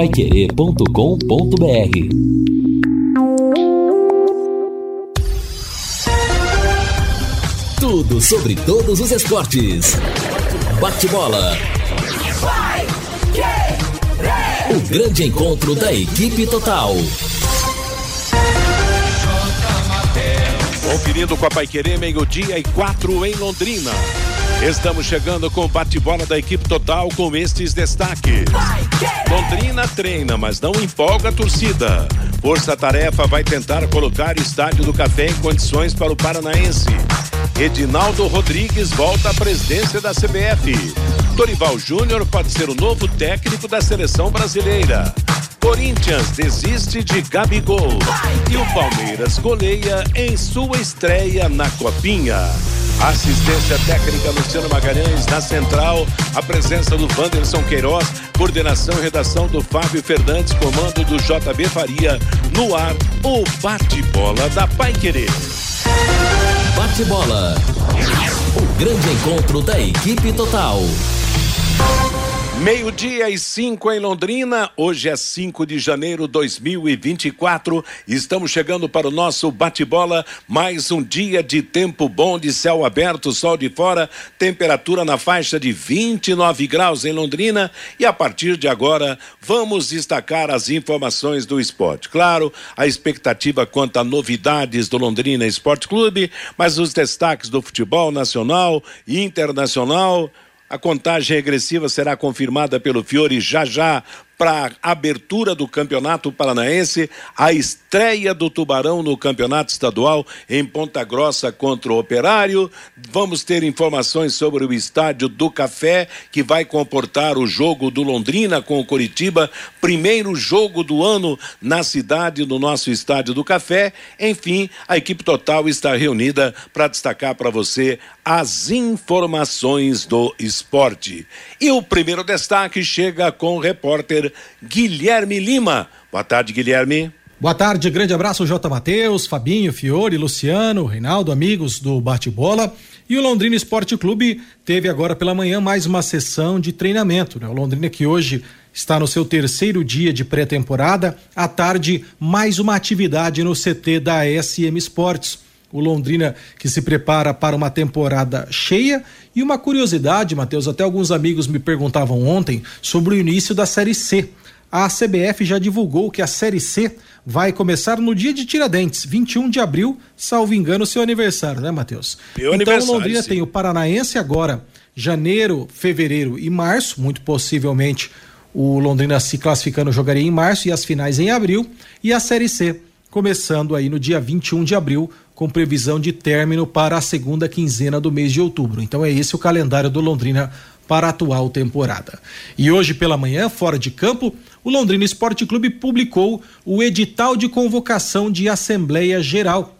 paiquerê.com.br Tudo sobre todos os esportes. Bate-bola. O grande encontro da equipe total. Conferindo com a Paiquerê, meio-dia e quatro em Londrina. Estamos chegando com o bate-bola da equipe total com estes destaques. Londrina treina, mas não empolga a torcida. Força Tarefa vai tentar colocar o Estádio do Café em condições para o Paranaense. Edinaldo Rodrigues volta à presidência da CBF. Dorival Júnior pode ser o novo técnico da seleção brasileira. Corinthians desiste de Gabigol. E o Palmeiras goleia em sua estreia na Copinha. Assistência técnica Luciano Magalhães na central, a presença do Wanderson Queiroz, coordenação e redação do Fábio Fernandes, comando do JB Faria, no ar, o bate-bola da Pai Querer. Bate-bola. O grande encontro da equipe total. Meio-dia e cinco em Londrina, hoje é 5 de janeiro de 2024. Estamos chegando para o nosso bate-bola. Mais um dia de tempo bom, de céu aberto, sol de fora, temperatura na faixa de 29 graus em Londrina. E a partir de agora, vamos destacar as informações do esporte. Claro, a expectativa quanto a novidades do Londrina Esporte Clube, mas os destaques do futebol nacional e internacional. A contagem regressiva será confirmada pelo Fiore já já para a abertura do Campeonato Paranaense, a estreia do Tubarão no Campeonato Estadual em Ponta Grossa contra o Operário. Vamos ter informações sobre o Estádio do Café, que vai comportar o jogo do Londrina com o Coritiba, primeiro jogo do ano na cidade, no nosso Estádio do Café. Enfim, a equipe total está reunida para destacar para você as informações do esporte. E o primeiro destaque chega com o repórter Guilherme Lima. Boa tarde, Guilherme. Boa tarde, grande abraço, J. Matheus, Fabinho, Fiore, Luciano, Reinaldo, amigos do Bate-Bola. E o Londrina Esporte Clube teve agora pela manhã mais uma sessão de treinamento. Né? O Londrina que hoje está no seu terceiro dia de pré-temporada. À tarde, mais uma atividade no CT da SM Esportes o Londrina que se prepara para uma temporada cheia. E uma curiosidade, Matheus, até alguns amigos me perguntavam ontem sobre o início da Série C. A CBF já divulgou que a Série C vai começar no dia de Tiradentes, 21 de abril, salvo engano, seu aniversário, né, Matheus? Meu então o Londrina sim. tem o Paranaense agora, janeiro, fevereiro e março, muito possivelmente o Londrina se classificando jogaria em março e as finais em abril, e a Série C começando aí no dia 21 de abril, com previsão de término para a segunda quinzena do mês de outubro. Então é esse o calendário do Londrina para a atual temporada. E hoje pela manhã, fora de campo, o Londrina Esporte Clube publicou o edital de convocação de Assembleia Geral.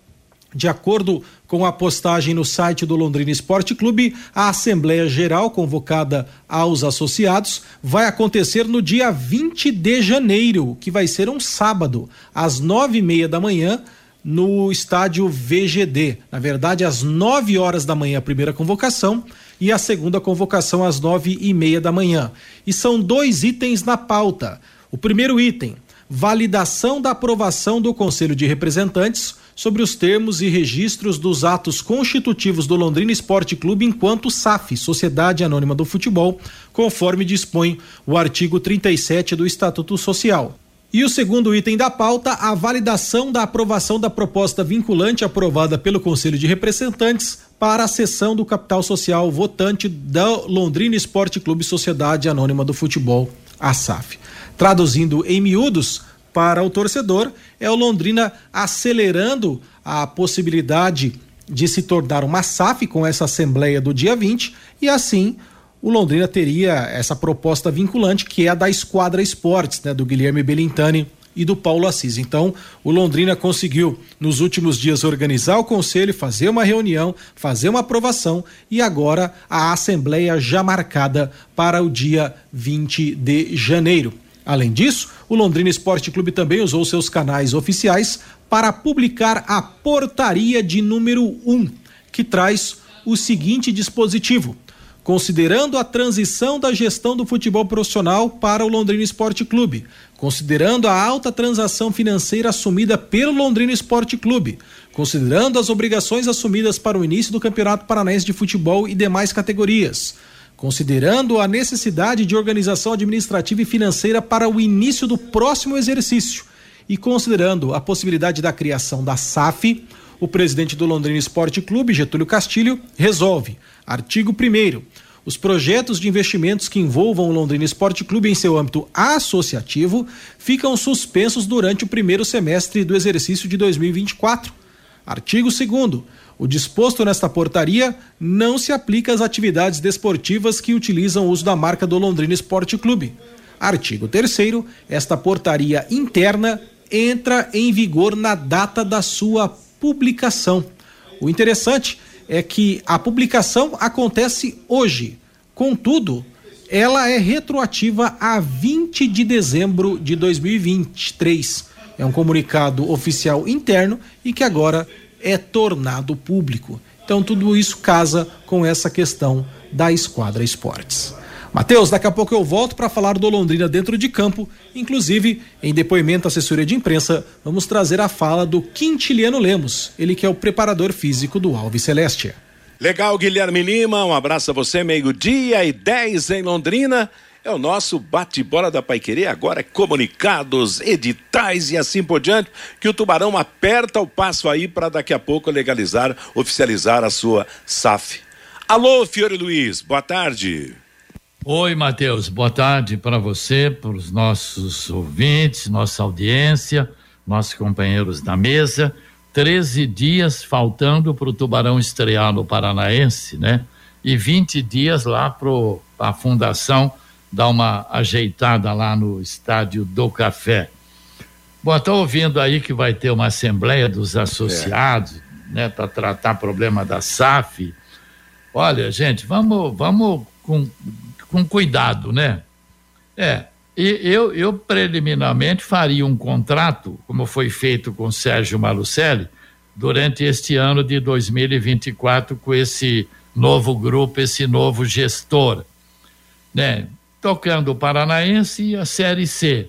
De acordo com a postagem no site do Londrina Esporte Clube, a Assembleia Geral convocada aos associados vai acontecer no dia 20 de janeiro, que vai ser um sábado, às nove e meia da manhã, no estádio VGD. Na verdade, às 9 horas da manhã, a primeira convocação e a segunda convocação às nove e meia da manhã. E são dois itens na pauta. O primeiro item, validação da aprovação do Conselho de Representantes sobre os termos e registros dos atos constitutivos do Londrina Esporte Clube enquanto SAF, Sociedade Anônima do Futebol, conforme dispõe o artigo 37 do Estatuto Social. E o segundo item da pauta, a validação da aprovação da proposta vinculante aprovada pelo Conselho de Representantes para a cessão do capital social votante da Londrina Esporte Clube Sociedade Anônima do Futebol, a SAF. Traduzindo em miúdos para o torcedor, é o Londrina acelerando a possibilidade de se tornar uma SAF com essa assembleia do dia 20 e assim o Londrina teria essa proposta vinculante que é a da Esquadra Esportes, né, do Guilherme Belintani e do Paulo Assis. Então, o Londrina conseguiu nos últimos dias organizar o conselho, fazer uma reunião, fazer uma aprovação e agora a assembleia já marcada para o dia 20 de janeiro. Além disso, o Londrina Esporte Clube também usou seus canais oficiais para publicar a portaria de número 1, que traz o seguinte dispositivo: considerando a transição da gestão do futebol profissional para o Londrina Esporte Clube, considerando a alta transação financeira assumida pelo Londrina Esporte Clube, considerando as obrigações assumidas para o início do Campeonato Paranaense de Futebol e demais categorias, considerando a necessidade de organização administrativa e financeira para o início do próximo exercício e considerando a possibilidade da criação da SAF, o presidente do Londrina Esporte Clube, Getúlio Castilho, resolve, artigo 1 os projetos de investimentos que envolvam o Londrina Esporte Clube em seu âmbito associativo ficam suspensos durante o primeiro semestre do exercício de 2024. Artigo 2 o disposto nesta portaria não se aplica às atividades desportivas que utilizam o uso da marca do Londrina Esporte Clube. Artigo 3 esta portaria interna entra em vigor na data da sua publicação. O interessante é que a publicação acontece hoje. Contudo, ela é retroativa a 20 de dezembro de 2023. É um comunicado oficial interno e que agora é tornado público. Então, tudo isso casa com essa questão da Esquadra Esportes. Matheus, daqui a pouco eu volto para falar do Londrina dentro de campo. Inclusive, em depoimento à assessoria de imprensa, vamos trazer a fala do Quintiliano Lemos, ele que é o preparador físico do Alves Celeste. Legal, Guilherme Lima, um abraço a você, meio-dia e 10 em Londrina. É o nosso bate-bola da Paiquerê, agora é comunicados, editais e assim por diante, que o Tubarão aperta o passo aí para daqui a pouco legalizar, oficializar a sua SAF. Alô, Fiore Luiz, boa tarde. Oi, Matheus, boa tarde para você, para os nossos ouvintes, nossa audiência, nossos companheiros da mesa. 13 dias faltando para o Tubarão estrear no Paranaense, né? E 20 dias lá para a fundação dar uma ajeitada lá no estádio do Café. Bom, estou ouvindo aí que vai ter uma assembleia dos associados, é. né, para tratar problema da SAF. Olha, gente, vamos, vamos com com cuidado, né? É, e eu, eu preliminarmente faria um contrato, como foi feito com Sérgio Malucelli, durante este ano de 2024 com esse novo grupo, esse novo gestor, né? Tocando o Paranaense e a Série C,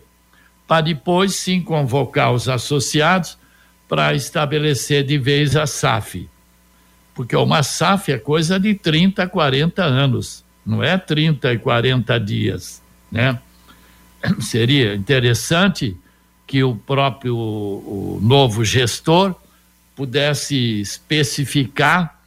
para depois sim convocar os associados para estabelecer de vez a SAF. Porque uma SAF é coisa de 30, 40 anos não é 30 e 40 dias, né? Seria interessante que o próprio o novo gestor pudesse especificar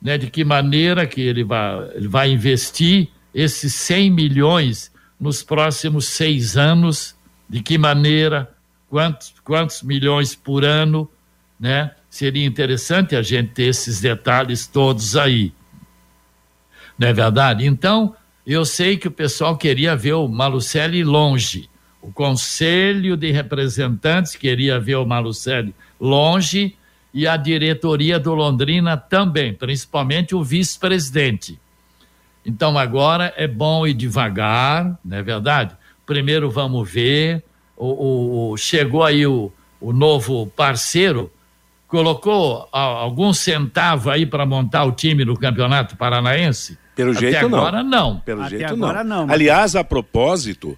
né, de que maneira que ele vai, ele vai investir esses 100 milhões nos próximos seis anos, de que maneira, quantos, quantos milhões por ano, né? Seria interessante a gente ter esses detalhes todos aí não é verdade? Então, eu sei que o pessoal queria ver o Malucelli longe. O Conselho de Representantes queria ver o Malucelli longe e a diretoria do Londrina também, principalmente o vice-presidente. Então agora é bom ir devagar, não é verdade? Primeiro vamos ver. O, o chegou aí o, o novo parceiro, colocou algum centavo aí para montar o time no Campeonato Paranaense? Pelo Até jeito agora não. não. Pelo Até jeito agora não. não. Aliás, a propósito,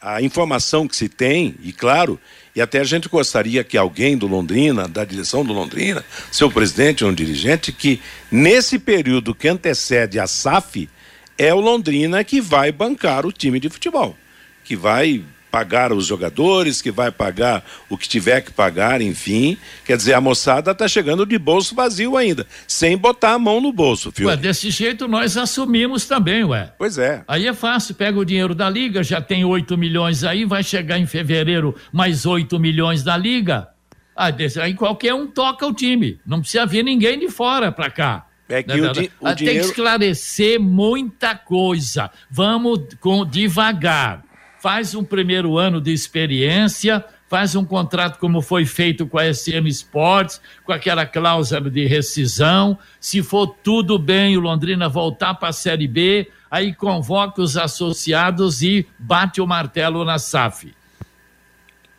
a informação que se tem, e claro, e até a gente gostaria que alguém do Londrina, da direção do Londrina, seu presidente ou um dirigente, que nesse período que antecede a SAF, é o Londrina que vai bancar o time de futebol, que vai pagar os jogadores, que vai pagar o que tiver que pagar, enfim. Quer dizer, a moçada está chegando de bolso vazio ainda, sem botar a mão no bolso, filho. Ué, desse jeito nós assumimos também, ué. Pois é. Aí é fácil, pega o dinheiro da Liga, já tem 8 milhões aí, vai chegar em fevereiro mais 8 milhões da Liga. Ah, aí qualquer um toca o time. Não precisa vir ninguém de fora para cá. É que o, di o ah, dinheiro... Tem que esclarecer muita coisa. Vamos com devagar faz um primeiro ano de experiência, faz um contrato como foi feito com a SM Sports, com aquela cláusula de rescisão. Se for tudo bem, o Londrina voltar para a Série B, aí convoca os associados e bate o martelo na SAF.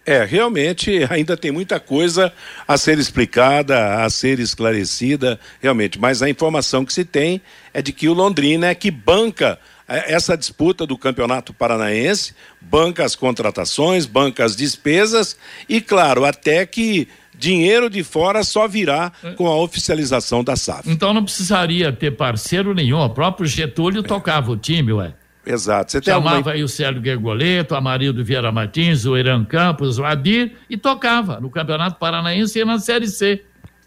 É, realmente ainda tem muita coisa a ser explicada, a ser esclarecida, realmente. Mas a informação que se tem é de que o Londrina é que banca essa disputa do Campeonato Paranaense, banca as contratações, banca as despesas e, claro, até que dinheiro de fora só virá é. com a oficialização da SAF. Então não precisaria ter parceiro nenhum, o próprio Getúlio é. tocava o time, ué. Exato. Você Chamava alguma... aí o Célio Gergoleto, a Amarildo Vieira Martins, o Irã Campos, o Adir e tocava no Campeonato Paranaense e na Série C.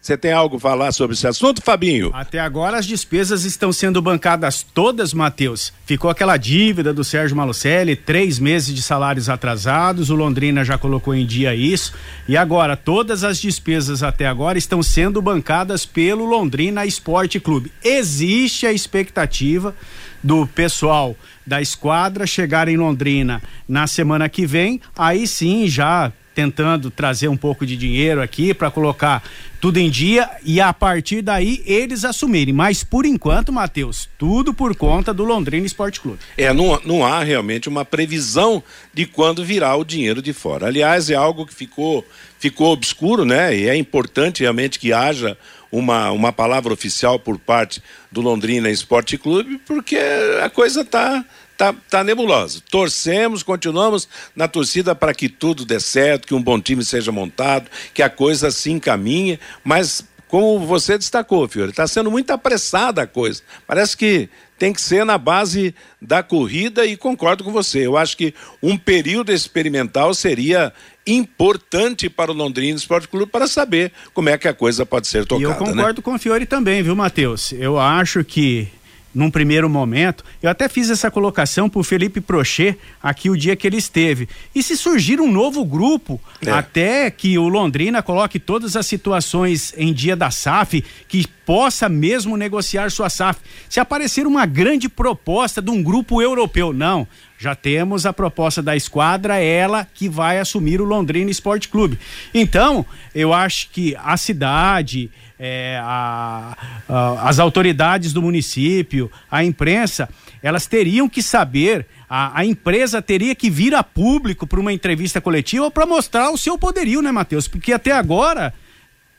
Você tem algo a falar sobre esse assunto, Fabinho? Até agora as despesas estão sendo bancadas todas, Matheus. Ficou aquela dívida do Sérgio Malucelli, três meses de salários atrasados, o Londrina já colocou em dia isso. E agora, todas as despesas até agora estão sendo bancadas pelo Londrina Esporte Clube. Existe a expectativa do pessoal da esquadra chegar em Londrina na semana que vem, aí sim já tentando trazer um pouco de dinheiro aqui para colocar tudo em dia e a partir daí eles assumirem. Mas por enquanto, Matheus, tudo por conta do Londrina Esporte Clube. É, não, não há realmente uma previsão de quando virá o dinheiro de fora. Aliás, é algo que ficou, ficou obscuro, né? E é importante realmente que haja uma, uma palavra oficial por parte do Londrina Esporte Clube, porque a coisa está tá, tá nebulosa. Torcemos, continuamos na torcida para que tudo dê certo, que um bom time seja montado, que a coisa se encaminhe, mas como você destacou, Fiore, está sendo muito apressada a coisa. Parece que tem que ser na base da corrida e concordo com você. Eu acho que um período experimental seria importante para o Londrina Esporte Clube para saber como é que a coisa pode ser tocada. E eu né? concordo né? com o Fiore também, viu, Matheus? Eu acho que num primeiro momento. Eu até fiz essa colocação para o Felipe Prochet aqui o dia que ele esteve. E se surgir um novo grupo, é. até que o Londrina coloque todas as situações em dia da SAF, que possa mesmo negociar sua SAF. Se aparecer uma grande proposta de um grupo europeu, não. Já temos a proposta da esquadra, ela que vai assumir o Londrina Esporte Clube. Então, eu acho que a cidade, é, a, a, as autoridades do município, a imprensa, elas teriam que saber, a, a empresa teria que vir a público para uma entrevista coletiva para mostrar o seu poderio, né, Matheus? Porque até agora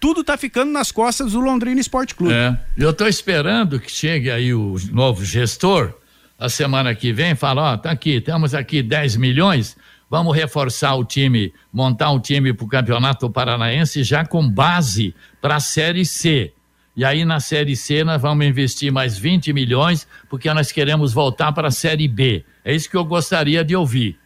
tudo está ficando nas costas do Londrina Esporte Clube. É, eu estou esperando que chegue aí o novo gestor a semana que vem, fala, ó, tá aqui, temos aqui 10 milhões, vamos reforçar o time, montar um time para o Campeonato Paranaense já com base para a Série C. E aí na Série C nós vamos investir mais 20 milhões, porque nós queremos voltar para a Série B. É isso que eu gostaria de ouvir.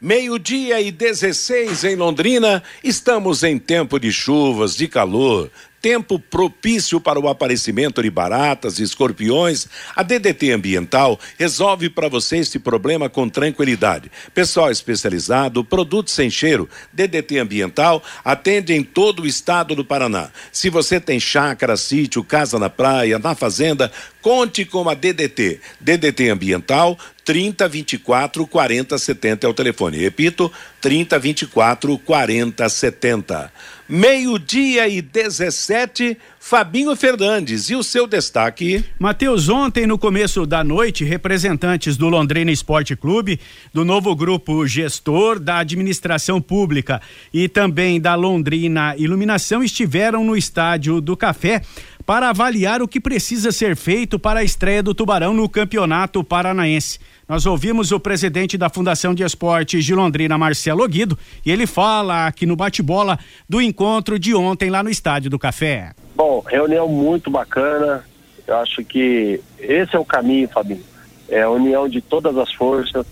Meio-dia e 16 em Londrina, estamos em tempo de chuvas, de calor, tempo propício para o aparecimento de baratas e escorpiões, a DDT Ambiental resolve para você este problema com tranquilidade. Pessoal especializado, produtos sem cheiro, DDT Ambiental atende em todo o estado do Paraná. Se você tem chácara, sítio, casa na praia, na fazenda, conte com a DDT. DDT Ambiental 30 24 40 70 é o telefone. Repito, 30 24 40 70. Meio-dia e 17, Fabinho Fernandes. E o seu destaque? Matheus, ontem no começo da noite, representantes do Londrina Esporte Clube, do novo grupo gestor, da administração pública e também da Londrina Iluminação estiveram no estádio do Café para avaliar o que precisa ser feito para a estreia do Tubarão no Campeonato Paranaense. Nós ouvimos o presidente da Fundação de Esportes de Londrina, Marcelo Guido, e ele fala aqui no bate-bola do encontro de ontem lá no Estádio do Café. Bom, reunião muito bacana. Eu acho que esse é o caminho, Fabinho. É a união de todas as forças,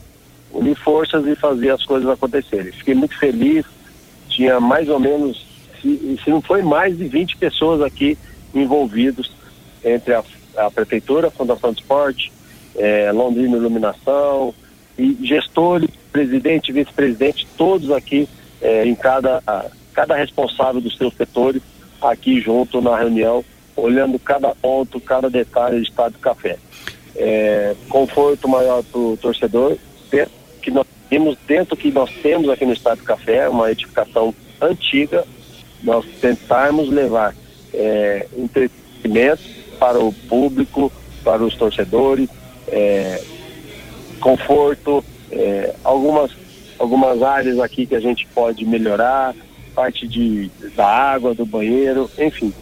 unir forças e fazer as coisas acontecerem. Fiquei muito feliz. Tinha mais ou menos, se, se não foi mais de 20 pessoas aqui envolvidos entre a, a Prefeitura, a Fundação de Esporte, é, Londrina Iluminação, e gestores, presidente, vice-presidente, todos aqui é, em cada, cada responsável dos seus setores, aqui junto na reunião, olhando cada ponto, cada detalhe do estado do café. É, conforto maior para o torcedor, que nós temos dentro que nós temos aqui no estado do café, uma edificação antiga, nós tentarmos levar é, entretenimento para o público, para os torcedores, é, conforto, é, algumas, algumas áreas aqui que a gente pode melhorar, parte de, da água, do banheiro, enfim.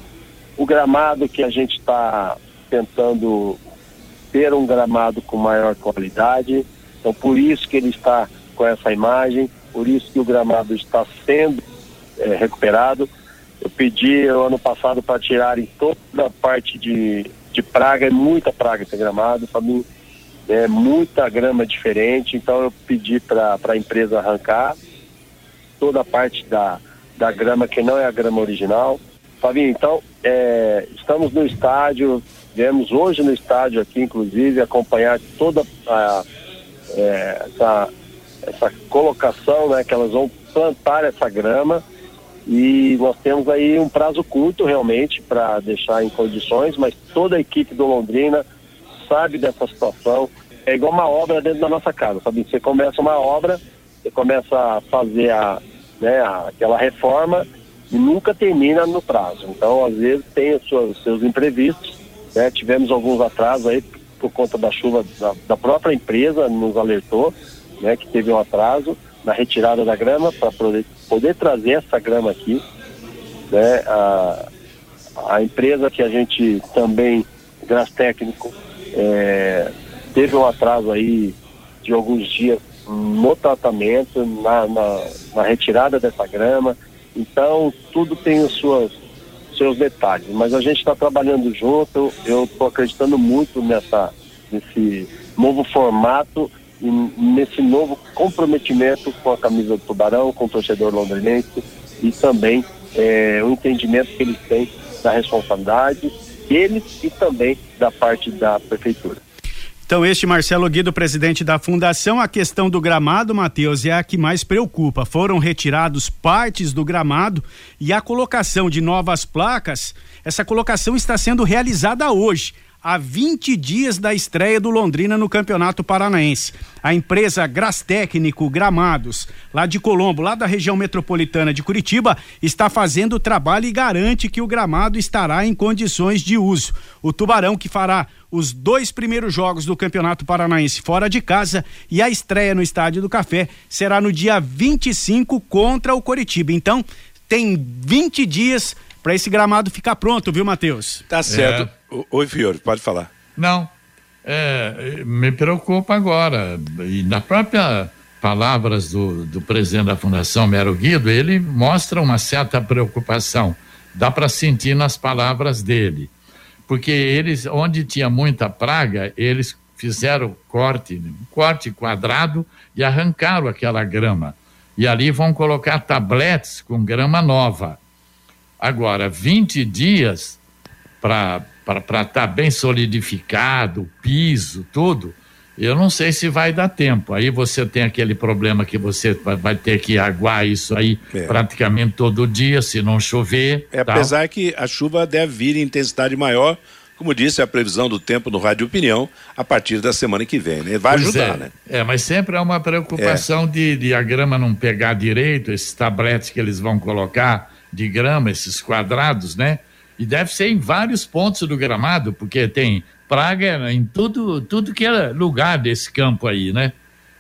O gramado que a gente está tentando ter um gramado com maior qualidade, então por isso que ele está com essa imagem, por isso que o gramado está sendo é, recuperado. Eu pedi ano passado para tirarem toda a parte de, de praga, é muita praga esse gramado, para mim é muita grama diferente, então eu pedi para a empresa arrancar toda a parte da, da grama que não é a grama original. Fabinho, então é, estamos no estádio, viemos hoje no estádio aqui, inclusive, acompanhar toda a, é, essa, essa colocação, né, que elas vão plantar essa grama e nós temos aí um prazo curto realmente para deixar em condições, mas toda a equipe do Londrina sabe dessa situação. É igual uma obra dentro da nossa casa, sabe? Você começa uma obra, você começa a fazer a, né, aquela reforma e nunca termina no prazo. Então, às vezes, tem os seus, seus imprevistos. Né? Tivemos alguns atrasos aí por conta da chuva da, da própria empresa, nos alertou né, que teve um atraso na retirada da grama para poder, poder trazer essa grama aqui. Né? A, a empresa que a gente também, Gras Técnico, é, teve um atraso aí de alguns dias no tratamento, na, na, na retirada dessa grama. Então, tudo tem os suas, seus detalhes. Mas a gente está trabalhando junto, eu estou acreditando muito nessa, nesse novo formato e nesse novo comprometimento com a camisa do Tubarão, com o torcedor londrinense e também é, o entendimento que eles têm da responsabilidade deles e também da parte da prefeitura. Então, este Marcelo Guido, presidente da fundação, a questão do gramado, Matheus, é a que mais preocupa. Foram retirados partes do gramado e a colocação de novas placas, essa colocação está sendo realizada hoje a 20 dias da estreia do Londrina no Campeonato Paranaense. A empresa Gras Técnico Gramados, lá de Colombo, lá da região metropolitana de Curitiba, está fazendo o trabalho e garante que o gramado estará em condições de uso. O Tubarão que fará os dois primeiros jogos do Campeonato Paranaense fora de casa e a estreia no Estádio do Café será no dia 25 contra o Coritiba. Então, tem 20 dias para esse gramado ficar pronto, viu, Matheus? Tá certo. É. Oi, Fiore, pode falar. Não, é, me preocupa agora. E na própria palavras do, do presidente da Fundação, Mero Guido, ele mostra uma certa preocupação. Dá para sentir nas palavras dele. Porque eles, onde tinha muita praga, eles fizeram corte, corte quadrado e arrancaram aquela grama. E ali vão colocar tabletes com grama nova. Agora, 20 dias para estar tá bem solidificado, o piso, tudo, eu não sei se vai dar tempo. Aí você tem aquele problema que você vai, vai ter que aguar isso aí é. praticamente todo dia, se não chover. É, apesar que a chuva deve vir em intensidade maior, como disse a previsão do tempo no Rádio Opinião, a partir da semana que vem, né? Vai pois ajudar, é. né? É, mas sempre é uma preocupação é. De, de a grama não pegar direito, esses tabletes que eles vão colocar de grama, esses quadrados, né? E deve ser em vários pontos do gramado, porque tem praga em tudo, tudo que é lugar desse campo aí, né?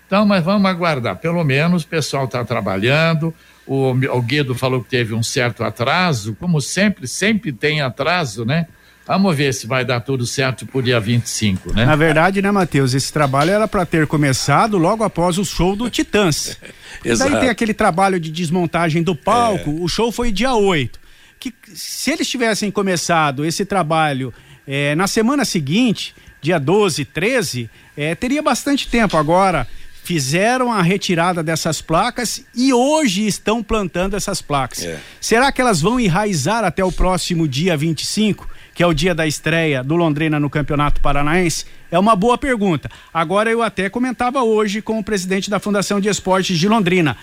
Então, mas vamos aguardar. Pelo menos o pessoal está trabalhando. O, o Guedo falou que teve um certo atraso, como sempre, sempre tem atraso, né? Vamos ver se vai dar tudo certo pro dia 25, né? Na verdade, né, Matheus, esse trabalho era para ter começado logo após o show do Titãs. Exato. Daí tem aquele trabalho de desmontagem do palco, é. o show foi dia 8. Que se eles tivessem começado esse trabalho é, na semana seguinte, dia 12, 13, é, teria bastante tempo. Agora, fizeram a retirada dessas placas e hoje estão plantando essas placas. É. Será que elas vão enraizar até o próximo dia 25? que é o dia da estreia do Londrina no Campeonato Paranaense? É uma boa pergunta. Agora eu até comentava hoje com o presidente da Fundação de Esportes de Londrina.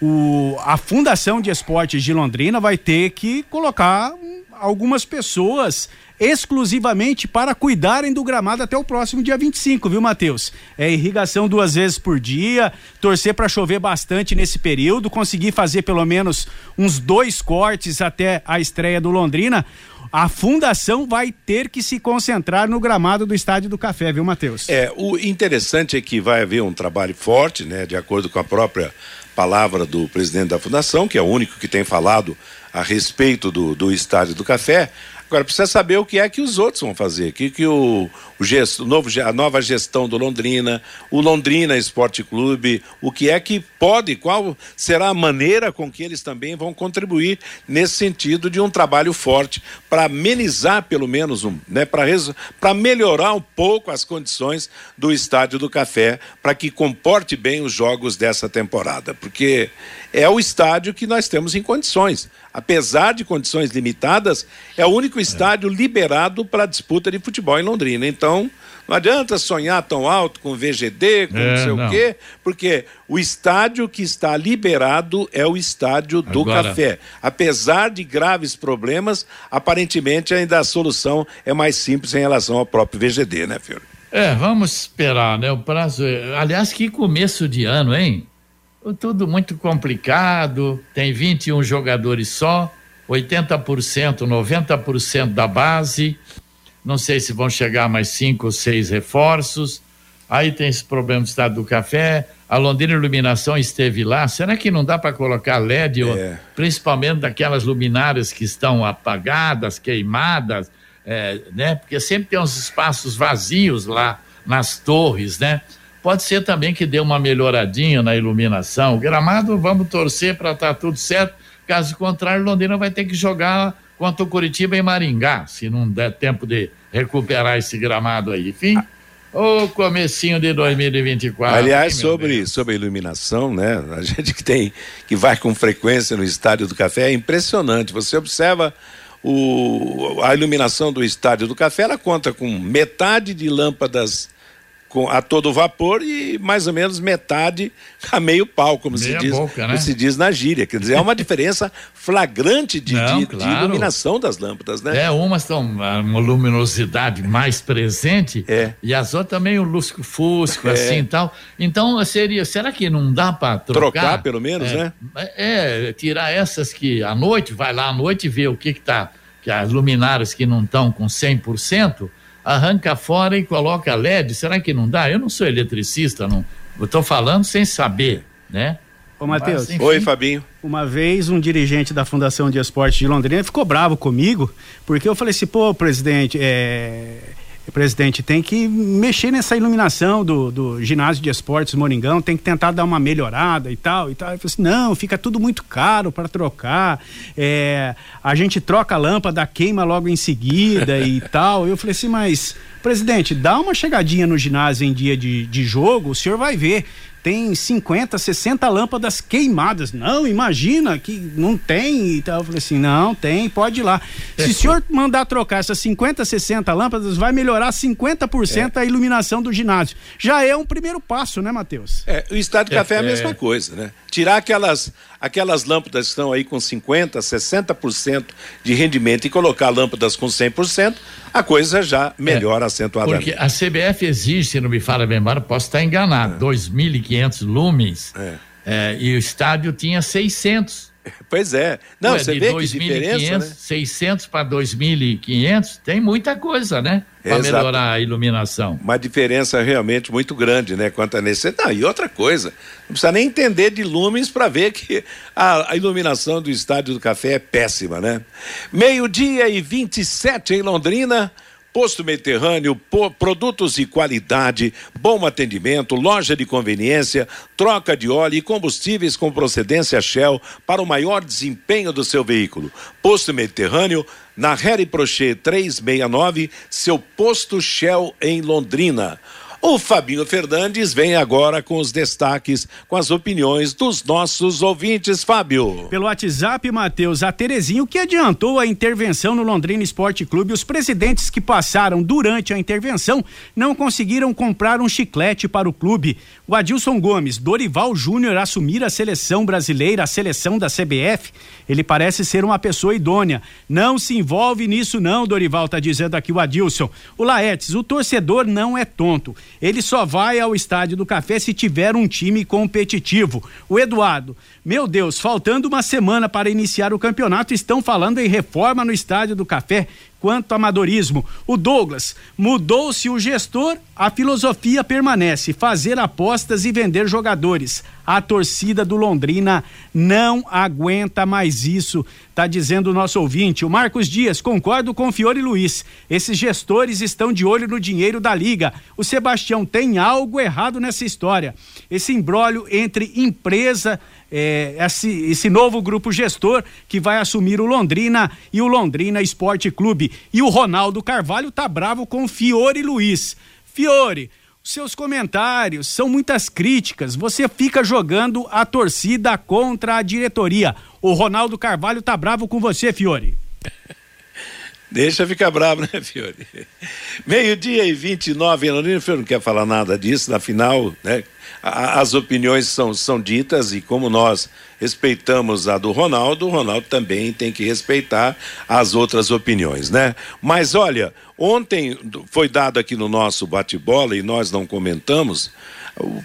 O, a Fundação de Esportes de Londrina vai ter que colocar algumas pessoas exclusivamente para cuidarem do gramado até o próximo dia 25, viu, Matheus? É irrigação duas vezes por dia, torcer para chover bastante nesse período, conseguir fazer pelo menos uns dois cortes até a estreia do Londrina. a fundação vai ter que se concentrar no gramado do Estádio do Café, viu, Matheus? É, o interessante é que vai haver um trabalho forte, né, de acordo com a própria palavra do presidente da fundação, que é o único que tem falado a respeito do, do Estádio do Café. Agora precisa saber o que é que os outros vão fazer, que que o, o, gesto, o novo, a nova gestão do Londrina, o Londrina Esporte Clube, o que é que pode, qual será a maneira com que eles também vão contribuir nesse sentido de um trabalho forte para amenizar pelo menos um, né, para melhorar um pouco as condições do Estádio do Café, para que comporte bem os jogos dessa temporada, porque é o estádio que nós temos em condições apesar de condições limitadas, é o único estádio liberado para disputa de futebol em Londrina. Então, não adianta sonhar tão alto com VGD, com é, não sei não. o quê, porque o estádio que está liberado é o estádio do Agora... Café. Apesar de graves problemas, aparentemente ainda a solução é mais simples em relação ao próprio VGD, né, Fiore? É, vamos esperar, né? O prazo. É, aliás, que começo de ano, hein? tudo muito complicado, tem 21 jogadores só, 80%, 90% da base. Não sei se vão chegar mais cinco ou seis reforços. Aí tem esse problema do estado do café. A Londrina Iluminação esteve lá. Será que não dá para colocar LED, é. principalmente daquelas luminárias que estão apagadas, queimadas, é, né? Porque sempre tem uns espaços vazios lá nas torres, né? Pode ser também que dê uma melhoradinha na iluminação. O gramado, vamos torcer para estar tá tudo certo. Caso contrário, Londrina vai ter que jogar contra o Curitiba em Maringá, se não der tempo de recuperar esse gramado aí. Enfim, o comecinho de 2024. Aliás, sobre, sobre a iluminação, né? A gente que tem, que vai com frequência no Estádio do Café, é impressionante. Você observa o, a iluminação do Estádio do Café, ela conta com metade de lâmpadas com, a todo vapor e mais ou menos metade a meio pau, como se diz, boca, né? se diz na gíria. Quer dizer, é uma diferença flagrante de, Não, de, claro. de, iluminação das lâmpadas, né? É, umas estão uma luminosidade mais presente é. e as outras também o lusco-fusco, é. assim e tal. Então, seria, será que não dá para trocar? Trocar, pelo menos, é, né? É, tirar essas que à noite, vai lá à noite e vê o que que tá, que as luminárias que não estão com 100%, arranca fora e coloca LED. Será que não dá? Eu não sou eletricista, não. Eu estou falando sem saber, né? Ô, Matheus. Oi, Fabinho. Uma vez um dirigente da Fundação de Esporte de Londrina ficou bravo comigo, porque eu falei assim, pô, presidente, é presidente, tem que mexer nessa iluminação do, do ginásio de esportes Moringão, tem que tentar dar uma melhorada e tal e tal. Eu falei assim, não, fica tudo muito caro para trocar. É, a gente troca a lâmpada, queima logo em seguida e tal. Eu falei assim, mas presidente, dá uma chegadinha no ginásio em dia de, de jogo, o senhor vai ver tem 50, 60 lâmpadas queimadas. Não, imagina que não tem. Então eu falei assim: não, tem, pode ir lá. Se o senhor mandar trocar essas 50, 60 lâmpadas, vai melhorar 50% é. a iluminação do ginásio. Já é um primeiro passo, né, Matheus? É, o Estado de Café é a mesma é. coisa, né? Tirar aquelas, aquelas lâmpadas que estão aí com 50%, 60% de rendimento e colocar lâmpadas com 100%, a coisa já melhora é, acentuadamente. Porque a CBF exige, se não me fala bem memória, posso estar enganado, é. 2.500 lumens é. É, e o estádio tinha 600. Pois é. Não, Ué, você vê que diferença, né? 600 para 2.500, tem muita coisa, né? Para melhorar a iluminação. Uma diferença realmente muito grande, né? Quanto a necessidade. e outra coisa, não precisa nem entender de lumens para ver que a, a, iluminação do Estádio do Café é péssima, né? Meio-dia e 27 em Londrina. Posto Mediterrâneo, produtos de qualidade, bom atendimento, loja de conveniência, troca de óleo e combustíveis com procedência Shell para o maior desempenho do seu veículo. Posto Mediterrâneo, na Harry Prochet 369, seu posto Shell em Londrina. O Fabinho Fernandes vem agora com os destaques, com as opiniões dos nossos ouvintes, Fábio. Pelo WhatsApp, Matheus, a Terezinho que adiantou a intervenção no Londrina Esporte Clube, os presidentes que passaram durante a intervenção não conseguiram comprar um chiclete para o clube. O Adilson Gomes, Dorival Júnior assumir a seleção brasileira, a seleção da CBF, ele parece ser uma pessoa idônea. Não se envolve nisso não, Dorival, tá dizendo aqui o Adilson. O Laetes, o torcedor não é tonto Ele só vai ao Estádio do Café se tiver um time competitivo. O Eduardo, meu Deus, faltando uma semana para iniciar o campeonato, estão falando em reforma no Estádio do Café quanto amadorismo. O Douglas, mudou-se o gestor, a filosofia permanece: fazer apostas e vender jogadores. A torcida do Londrina não aguenta mais isso, tá dizendo o nosso ouvinte. O Marcos Dias, concordo com o Fiore Luiz. Esses gestores estão de olho no dinheiro da liga. O Sebastião tem algo errado nessa história. Esse embrólio entre empresa é, esse, esse novo grupo gestor que vai assumir o Londrina e o Londrina Esporte Clube. E o Ronaldo Carvalho tá bravo com Fiore Luiz. Fiore, seus comentários são muitas críticas. Você fica jogando a torcida contra a diretoria. O Ronaldo Carvalho tá bravo com você, Fiore. Deixa ficar bravo, né, Fiore? Meio-dia e 29, Londrina, o Fiore não quer falar nada disso, na final, né? As opiniões são, são ditas e como nós respeitamos a do Ronaldo, o Ronaldo também tem que respeitar as outras opiniões, né? Mas olha, ontem foi dado aqui no nosso bate-bola e nós não comentamos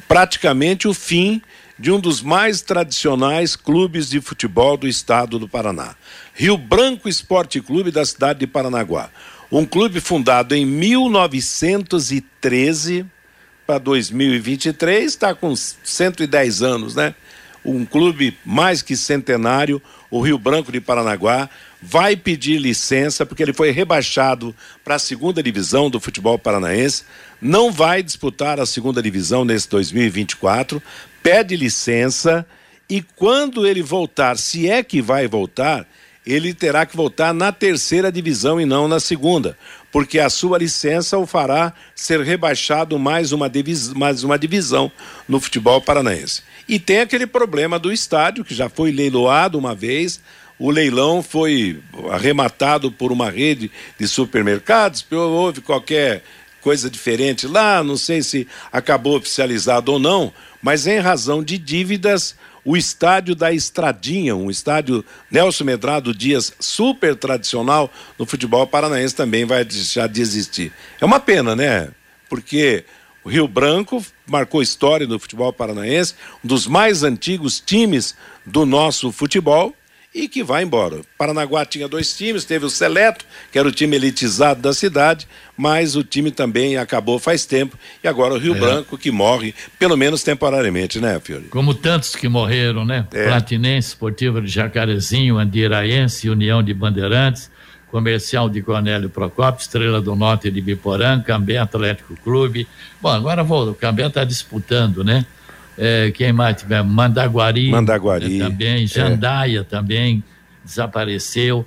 praticamente o fim de um dos mais tradicionais clubes de futebol do estado do Paraná. Rio Branco Esporte Clube da cidade de Paranaguá. Um clube fundado em 1913 para 2023, está com 110 anos, né? Um clube mais que centenário, o Rio Branco de Paranaguá, vai pedir licença porque ele foi rebaixado para a segunda divisão do futebol paranaense, não vai disputar a segunda divisão nesse 2024, pede licença e quando ele voltar, se é que vai voltar, ele terá que voltar na terceira divisão e não na segunda, porque a sua licença o fará ser rebaixado mais uma, divis, mais uma divisão no futebol paranaense. E tem aquele problema do estádio, que já foi leiloado uma vez, o leilão foi arrematado por uma rede de supermercados, houve qualquer coisa diferente lá, não sei se acabou oficializado ou não, mas em razão de dívidas, o estádio da Estradinha, um estádio Nelson Medrado Dias super tradicional no futebol paranaense também vai deixar de existir. É uma pena, né? Porque o Rio Branco marcou história no futebol paranaense, um dos mais antigos times do nosso futebol e que vai embora. Paranaguá tinha dois times, teve o Seleto, que era o time elitizado da cidade, mas o time também acabou faz tempo. E agora o Rio é. Branco que morre, pelo menos temporariamente, né, Fiore? Como tantos que morreram, né? É. Platinense, Esportiva de Jacarezinho, Andiraense, União de Bandeirantes, Comercial de Cornélio Procópio, Estrela do Norte de Biporã, Cambé Atlético Clube. Bom, agora vou, o Cambé está disputando, né? É, quem mais tiver? Mandaguari. Mandaguari. Né, também. É. Jandaia é. também desapareceu.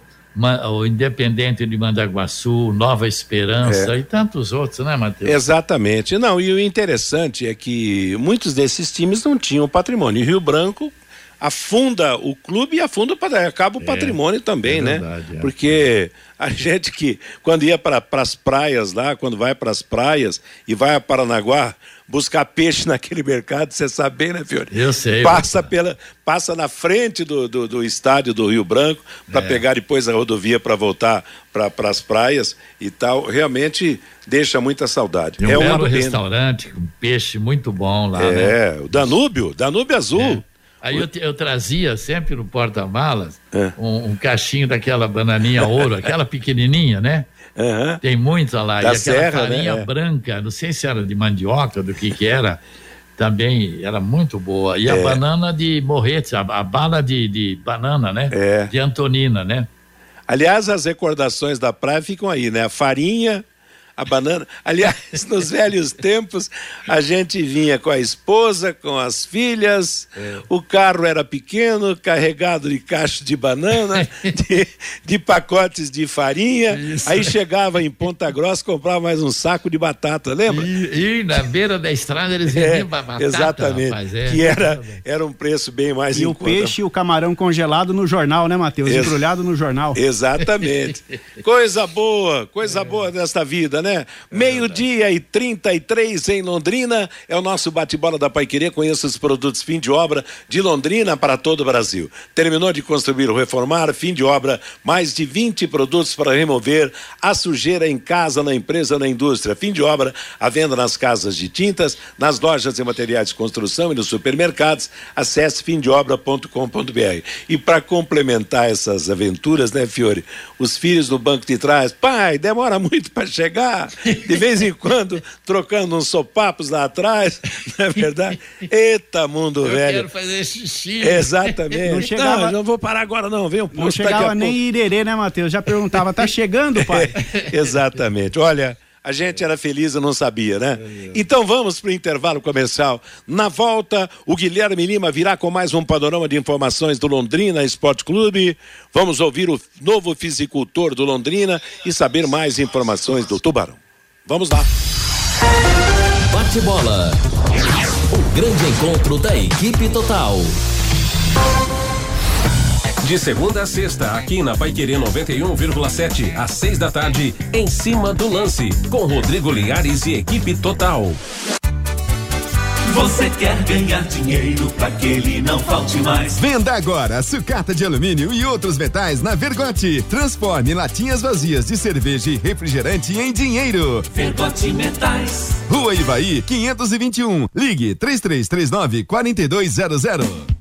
O Independente de Mandaguaçu, Nova Esperança é. e tantos outros, né, Matheus? Exatamente. Não, e o interessante é que muitos desses times não tinham patrimônio. Rio Branco afunda o clube e afunda acaba o é, patrimônio também, é né? verdade, né? É. Porque a gente que quando ia para as praias lá, quando vai para as praias e vai a Paranaguá, buscar peixe naquele mercado, você sabe bem, né, Fiore? Eu sei. Passa, pela, passa na frente do, do, do estádio do Rio Branco para é. pegar depois a rodovia para voltar para as praias e tal. Realmente deixa muita saudade. Tem um é belo um restaurante, um peixe muito bom lá, é, né? o Danúbio, Danúbio Azul. É. Aí eu, eu, trazia sempre no porta-malas é. um, um, cachinho daquela bananinha ouro, aquela pequenininha, né? Uhum. Tem muita lá. Da e aquela serra, né? farinha né? branca, não sei se era de mandioca, do que que era, também era muito boa. E é. a banana de morrete, a, a bala de, de, banana, né? É. De Antonina, né? Aliás, as recordações da praia ficam aí, né? A farinha, a banana. Aliás, nos velhos tempos, a gente vinha com a esposa, com as filhas, é. o carro era pequeno, carregado de caixa de banana, de, de pacotes de farinha. Isso. Aí chegava em Ponta Grossa, comprava mais um saco de batata, lembra? E, e na beira da estrada eles vendiam é, batata. Exatamente. Rapaz, é, que era, era um preço bem mais E o peixe e o camarão congelado no jornal, né, Matheus? Embrulhado no jornal. Exatamente. coisa boa, coisa boa desta vida, né? Né? Meio-dia e 33 em Londrina. É o nosso bate-bola da Paiquerê. Conheça os produtos fim de obra de Londrina para todo o Brasil. Terminou de construir ou reformar, fim de obra, mais de 20 produtos para remover a sujeira em casa, na empresa, na indústria. Fim de obra, a venda nas casas de tintas, nas lojas e materiais de construção e nos supermercados. Acesse fimdeobra.com.br. E para complementar essas aventuras, né, Fiore? Os filhos do banco de trás, pai, demora muito para chegar. De vez em quando, trocando uns sopapos lá atrás, não é verdade? Eita, mundo Eu velho. quero fazer xixi. Exatamente. Não Não, chegava- não vou parar agora, não. Vem um Não daqui a chegava nem pouco. irerê, né, Matheus? Já perguntava, tá chegando, pai? Exatamente. Olha, a gente era feliz e não sabia, né? Então vamos para o intervalo comercial. Na volta, o Guilherme Lima virá com mais um panorama de informações do Londrina Esporte Clube. Vamos ouvir o novo fisicultor do Londrina e saber mais informações do Tubarão. Vamos lá. Bate-bola. O grande encontro da equipe total. De segunda a sexta, aqui na Paiquerê 91,7, às seis da tarde, em cima do lance, com Rodrigo Linhares e equipe total. Você quer ganhar dinheiro para que ele não falte mais? Venda agora sucata de alumínio e outros metais na Vergote. Transforme latinhas vazias de cerveja e refrigerante em dinheiro. Vergote Metais. Rua Ivaí, 521. Ligue 3339 4200.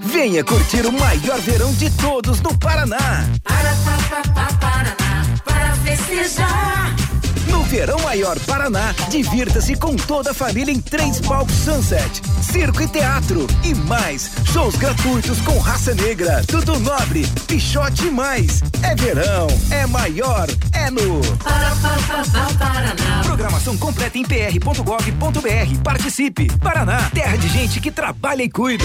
Venha curtir o maior verão de todos no Paraná. para festejar. No Verão Maior Paraná, divirta-se com toda a família em três palcos Sunset, circo e teatro e mais. Shows gratuitos com Raça Negra, Tudo Nobre, Pichote e mais. É verão, é maior, é no. Paraná. Programação completa em pr.gov.br. Participe. Paraná, terra de gente que trabalha e cuida.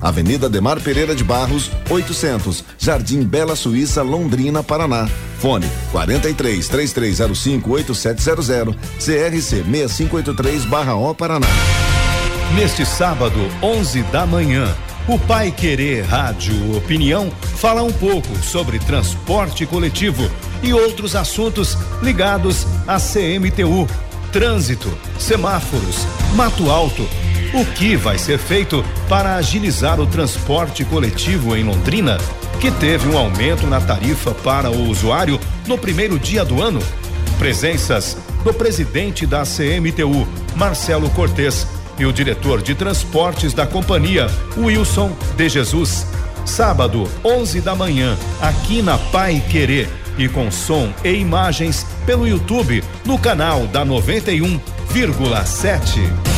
Avenida Demar Pereira de Barros, 800, Jardim Bela Suíça, Londrina, Paraná. Fone 43 3305 8700, CRC 6583/O Paraná. Neste sábado, 11 da manhã, o Pai Querer Rádio Opinião fala um pouco sobre transporte coletivo e outros assuntos ligados à CMTU, trânsito, semáforos, mato alto. O que vai ser feito para agilizar o transporte coletivo em Londrina, que teve um aumento na tarifa para o usuário no primeiro dia do ano? Presenças do presidente da CMTU, Marcelo Cortes, e o diretor de transportes da companhia, Wilson de Jesus. Sábado, 11 da manhã, aqui na Pai Querer e com som e imagens pelo YouTube no canal da 91,7.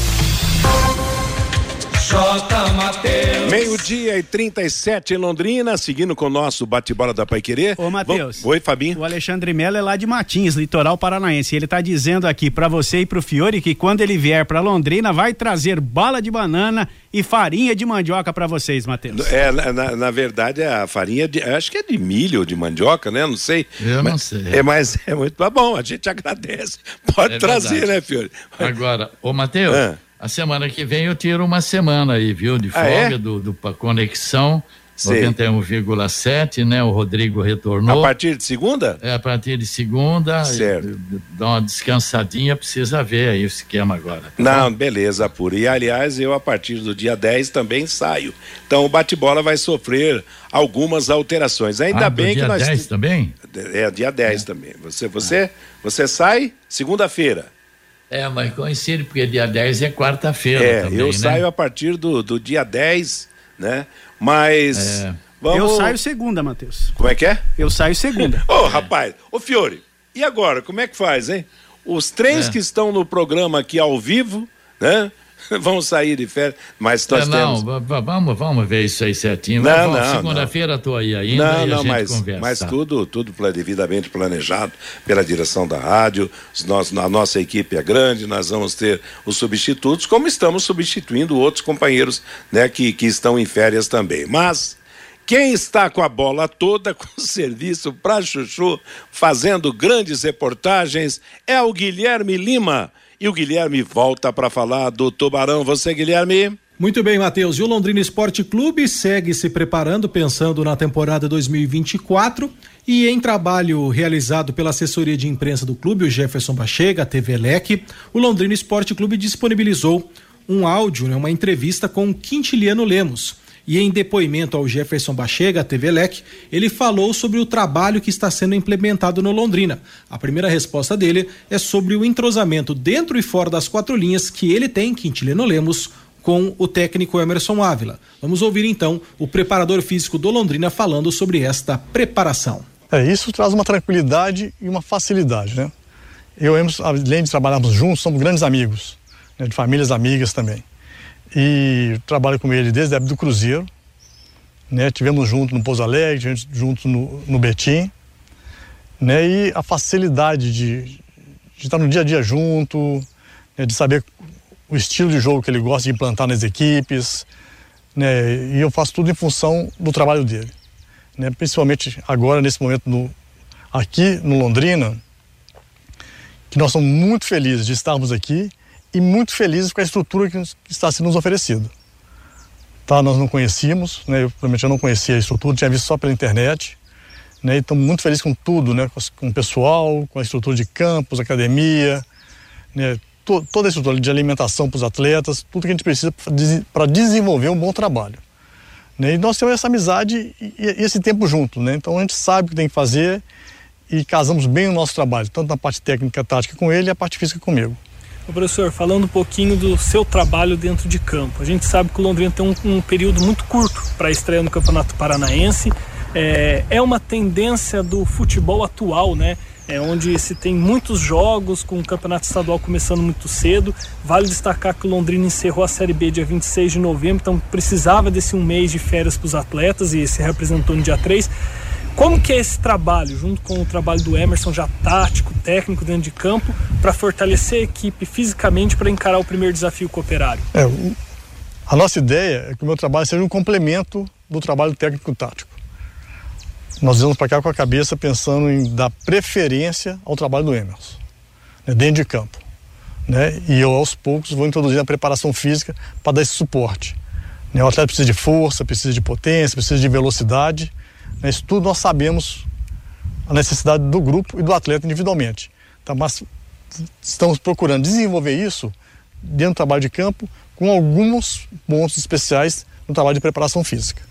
J. Mateus. Meio-dia e 37 em Londrina, seguindo com o nosso bate-bola da Paiquerê. Ô, Matheus. Oi, Fabinho. O Alexandre Mello é lá de Matins, litoral paranaense. Ele tá dizendo aqui pra você e pro Fiore que quando ele vier pra Londrina vai trazer bala de banana e farinha de mandioca pra vocês, Matheus. É, na, na- na verdade, é a farinha de. Acho que é de milho ou de mandioca, né? Não sei. Eu não Mas- sei. É, mas é muito tá bom, a gente agradece. Pode É trazer, verdade. né, Fiore? Agora, ô Matheus, Ah. A semana que vem eu tiro uma semana aí, viu? De Ah, folga é? do, do Conexão. Sei. 91,7, né? O Rodrigo retornou. A partir de segunda? É, a partir de segunda. Certo. Dá uma descansadinha, precisa ver aí o esquema agora. tá Não, bom? beleza, pura. E aliás, eu a partir do dia 10 também saio. Então o bate-bola vai sofrer algumas alterações. Ainda Ah, bem dia que nós 10 também? É, dia 10 também. Você você você sai segunda-feira. É, mas coincide, porque dia 10 é quarta-feira É, também, eu né? saio a partir do, do dia 10, né? Mas É. vamos Eu saio segunda, Matheus. Como é que é? Eu saio segunda. Ô, rapaz, ô Fiore, e agora, como é que faz, hein? Os três É. que estão no programa aqui ao vivo, né? Vão sair de férias, mas nós É, não, temos... va- va- vamos, vamos ver isso aí certinho. Não, não, Segunda-feira estou aí ainda Não, e a não, gente mas, conversa. mas tudo, tudo devidamente planejado pela direção da rádio. Nós- a nossa equipe é grande, nós vamos ter os substitutos, como estamos substituindo outros companheiros né, que, que estão em férias também. Mas quem está com a bola toda, com o serviço para Chuchu, fazendo grandes reportagens, é o Guilherme Lima. E o Guilherme volta para falar do Tubarão. Você, Guilherme? Muito bem, Matheus. E o Londrina Esporte Clube segue se preparando, pensando na temporada 2024. E em trabalho realizado pela assessoria de imprensa do clube, o Jefferson Bachega, TV Leque, o Londrina Esporte Clube disponibilizou um áudio, né, uma entrevista com Quintiliano Lemos. E em depoimento ao Jefferson Bachega, TV Leque, ele falou sobre o trabalho que está sendo implementado no Londrina. A primeira resposta dele é sobre o entrosamento dentro e fora das quatro linhas que ele tem, Quintiliano Lemos, com o técnico Emerson Ávila. Vamos ouvir então o preparador físico do Londrina falando sobre esta preparação. É, isso traz uma tranquilidade e uma facilidade, né? Eu e Emerson, além de trabalharmos juntos, somos grandes amigos, né, de famílias amigas também. E trabalho com ele desde a época do Cruzeiro, né? Tivemos junto no Pouso Alegre, junto no, no Betim, né? E a facilidade de, de estar no dia a dia junto, né? de saber o estilo de jogo que ele gosta de implantar nas equipes, né? E eu faço tudo em função do trabalho dele, né? Principalmente agora nesse momento no, aqui no Londrina, que nós somos muito felizes de estarmos aqui e muito felizes com a estrutura que, está sendo nos oferecida. Tá, nós não conhecíamos, né? Eu, provavelmente eu não conhecia a estrutura, tinha visto só pela internet, né? E estamos muito felizes com tudo, né? Com o pessoal, com a estrutura de campos, academia, né? To- toda a estrutura de alimentação para os atletas, tudo que a gente precisa para desenvolver um bom trabalho. Né? E nós temos essa amizade e, e esse tempo junto, né? Então a gente sabe o que tem que fazer e casamos bem o nosso trabalho, tanto na parte técnica, tática com ele e a parte física comigo. Professor, falando um pouquinho do seu trabalho dentro de campo. A gente sabe que o Londrina tem um, um período muito curto para a estreia no Campeonato Paranaense. É, é uma tendência do futebol atual, né? É onde se tem muitos jogos com o campeonato estadual começando muito cedo. Vale destacar que o Londrina encerrou a Série B dia 26 de novembro, então precisava desse um mês de férias para os atletas e se representou no dia 3. Como que é esse trabalho, junto com o trabalho do Emerson, já tático, técnico dentro de campo, para fortalecer a equipe fisicamente para encarar o primeiro desafio cooperário? É, a nossa ideia é que o meu trabalho seja um complemento do trabalho técnico-tático. Nós viemos para cá com a cabeça pensando em dar preferência ao trabalho do Emerson, né, dentro de campo. Né? E eu, aos poucos, vou introduzir a preparação física para dar esse suporte. Né? O atleta precisa de força, precisa de potência, precisa de velocidade. Isso tudo nós sabemos a necessidade do grupo e do atleta individualmente. Tá? Mas estamos procurando desenvolver isso dentro do trabalho de campo com alguns pontos especiais no trabalho de preparação física.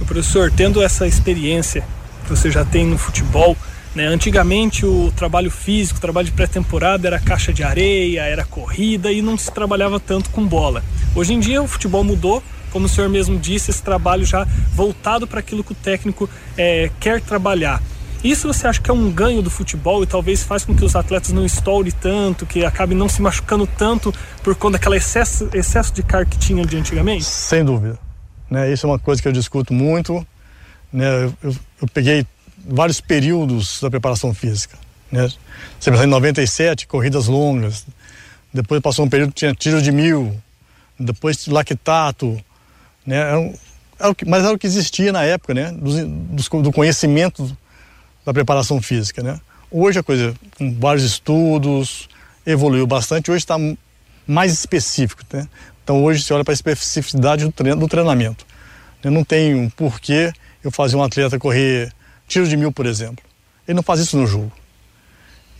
O professor, tendo essa experiência que você já tem no futebol, né? Antigamente o trabalho físico, o trabalho de pré-temporada era caixa de areia, era corrida e não se trabalhava tanto com bola. Hoje em dia o futebol mudou, como o senhor mesmo disse, esse trabalho já voltado para aquilo que o técnico eh, quer trabalhar. Isso você acha que é um ganho do futebol e talvez faz com que os atletas não estourem tanto, que acabem não se machucando tanto por conta daquele excesso, excesso de carga que tinham de antigamente? Sem dúvida. Né? Isso é uma coisa que eu discuto muito. Né? Eu, eu, peguei vários períodos da preparação física. Né? Pensar em 97, corridas longas. Depois passou um período que tinha tiro de mil. Depois lactato. Né? Era um, era o que, mas era o que existia na época, né? do, do, conhecimento da preparação física, né? Hoje a coisa, com vários estudos, evoluiu bastante. Hoje está mais específico, né? Então hoje se olha para a especificidade do, treino, do treinamento. Não tem um porquê eu fazer um atleta correr tiro de mil, por exemplo. Ele não faz isso no jogo.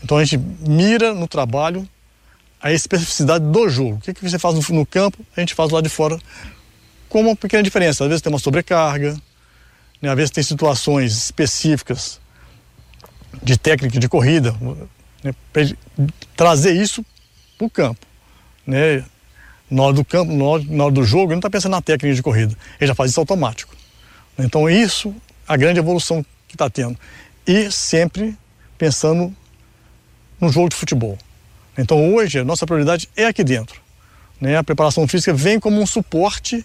Então a gente mira no trabalho a especificidade do jogo. O que, que você faz no, no campo, a gente faz lá de fora com uma pequena diferença. Às vezes tem uma sobrecarga, né? às vezes tem situações específicas de técnica de corrida, né? trazer isso para o campo. Né? Na hora do campo, na hora do jogo, ele não está pensando na técnica de corrida, ele já faz isso automático. Então isso, a grande evolução que está tendo. E sempre pensando no jogo de futebol. Então hoje a nossa prioridade é aqui dentro. Né? A preparação física vem como um suporte